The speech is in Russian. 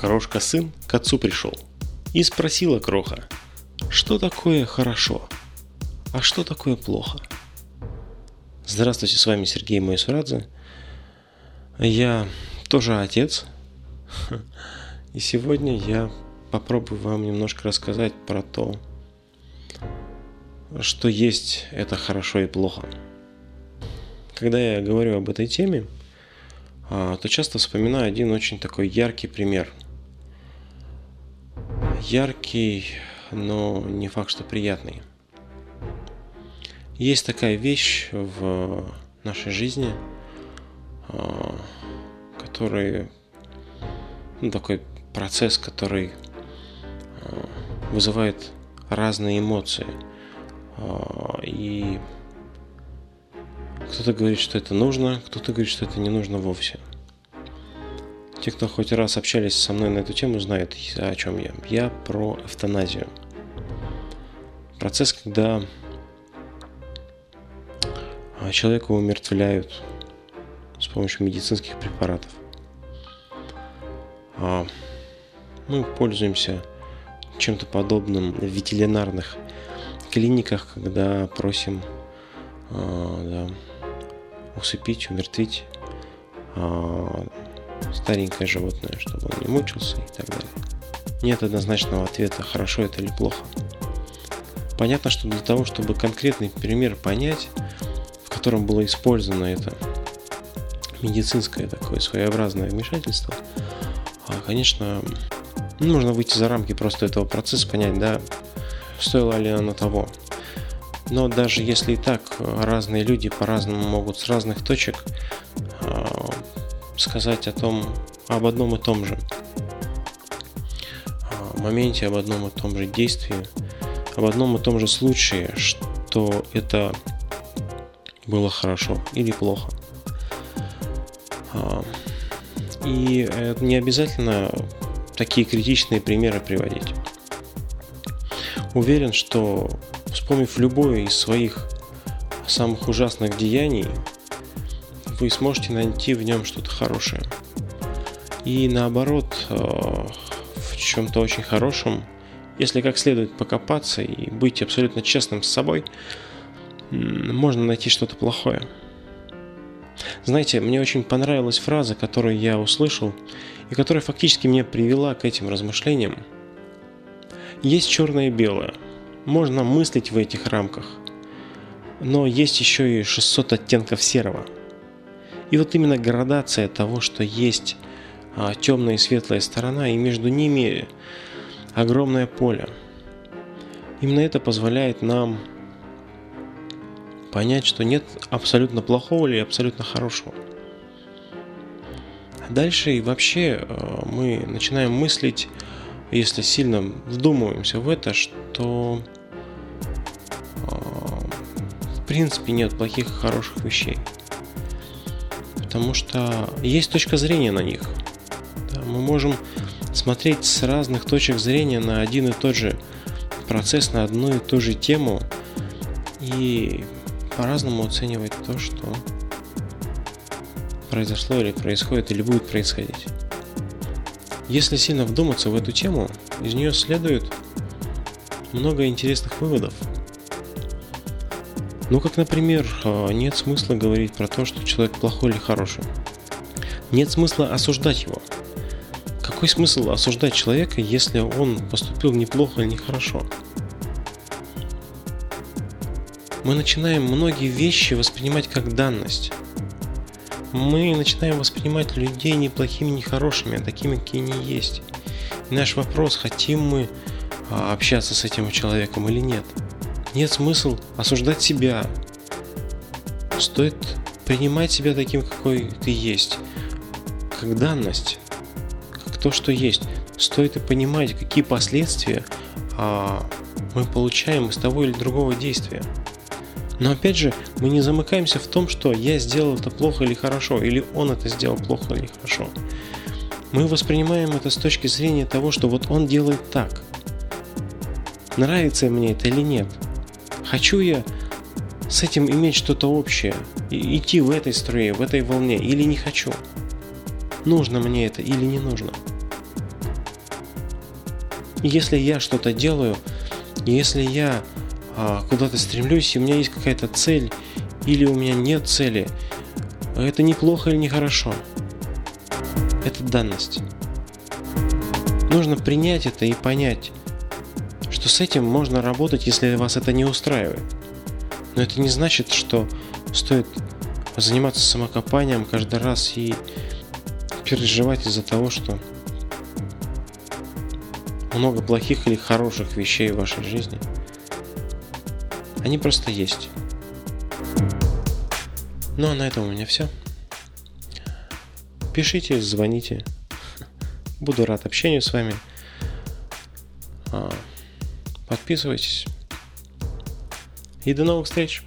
Крошка-сын к отцу пришел и спросила Кроха, что такое хорошо, а что такое плохо. Здравствуйте, с вами Сергей Майсурадзе. Я тоже отец, и сегодня я попробую вам немножко рассказать про то, что есть это хорошо и плохо. Когда я говорю об этой теме, а, то часто вспоминаю один очень такой яркий пример. Яркий, но не факт, что приятный. Есть такая вещь в нашей жизни, а, который, ну, такой процесс, который а, вызывает разные эмоции. И кто-то говорит, что это нужно, кто-то говорит, что это не нужно вовсе. Те, кто хоть раз общались со мной на эту тему, знают, о чем я. Я про эвтаназию. Процесс, когда а, человека умертвляют с помощью медицинских препаратов. А, мы пользуемся чем-то подобным в ветеринарных клиниках, когда просим а, да, усыпить, умертвить старенькое животное, чтобы он не мучился и так далее. Нет однозначного ответа, хорошо это или плохо. Понятно, что для того, чтобы конкретный пример понять, в котором было использовано это медицинское такое своеобразное вмешательство, а, конечно, нужно выйти за рамки просто этого процесса, понять, да, стоило ли оно того. Но даже если и так, разные люди по-разному могут с разных точек э, сказать о том, об одном и том же э, моменте, об одном и том же действии, об одном и том же случае, что это было хорошо или плохо. Э, и не обязательно такие критичные примеры приводить. Уверен, что Вспомнив любое из своих самых ужасных деяний, вы сможете найти в нем что-то хорошее. И наоборот, э, в чем-то очень хорошем, если как следует покопаться и быть абсолютно честным с собой, можно найти что-то плохое. Знаете, мне очень понравилась фраза, которую я услышал, и которая фактически меня привела к этим размышлениям. Есть черное и белое – можно мыслить в этих рамках. Но есть еще и 600 оттенков серого. И вот именно градация того, что есть а, темная и светлая сторона, и между ними огромное поле. Именно это позволяет нам понять, что нет абсолютно плохого или абсолютно хорошего. Дальше и вообще а, мы начинаем мыслить если сильно вдумываемся в это, что э, в принципе нет плохих и хороших вещей. Потому что есть точка зрения на них. Мы можем смотреть с разных точек зрения на один и тот же процесс, на одну и ту же тему и по-разному оценивать то, что произошло или происходит или будет происходить. Если сильно вдуматься в эту тему, из нее следует много интересных выводов. Ну, как, например, а, нет смысла говорить про то, что человек плохой или хороший. Нет смысла осуждать его. Какой смысл осуждать человека, если он поступил неплохо или нехорошо? Мы начинаем многие вещи воспринимать как данность мы начинаем воспринимать людей не плохими, не хорошими, а такими, какие они есть. И наш вопрос, хотим мы а, общаться с этим человеком или нет. Нет смысла осуждать себя. Стоит принимать себя таким, какой ты есть, как данность, как то, что есть. Стоит и понимать, какие последствия а, мы получаем из того или другого действия. Но опять же, мы не замыкаемся в том, что я сделал это плохо или хорошо, или он это сделал плохо или хорошо. Мы воспринимаем это с точки зрения того, что вот он делает так. Нравится мне это или нет? Хочу я с этим иметь что-то общее, и идти в этой струе, в этой волне, или не хочу? Нужно мне это или не нужно? Если я что-то делаю, если я а, куда-то стремлюсь, и у меня есть какая-то цель, или у меня нет цели, это неплохо или нехорошо. Это данность. Нужно принять это и понять, что с этим можно работать, если вас это не устраивает. Но это не значит, что стоит заниматься самокопанием каждый раз и переживать из-за того, что много плохих или хороших вещей в вашей жизни. Они просто есть. Ну а на этом у меня все. Пишите, звоните. Буду рад общению с вами. Подписывайтесь. И до новых встреч!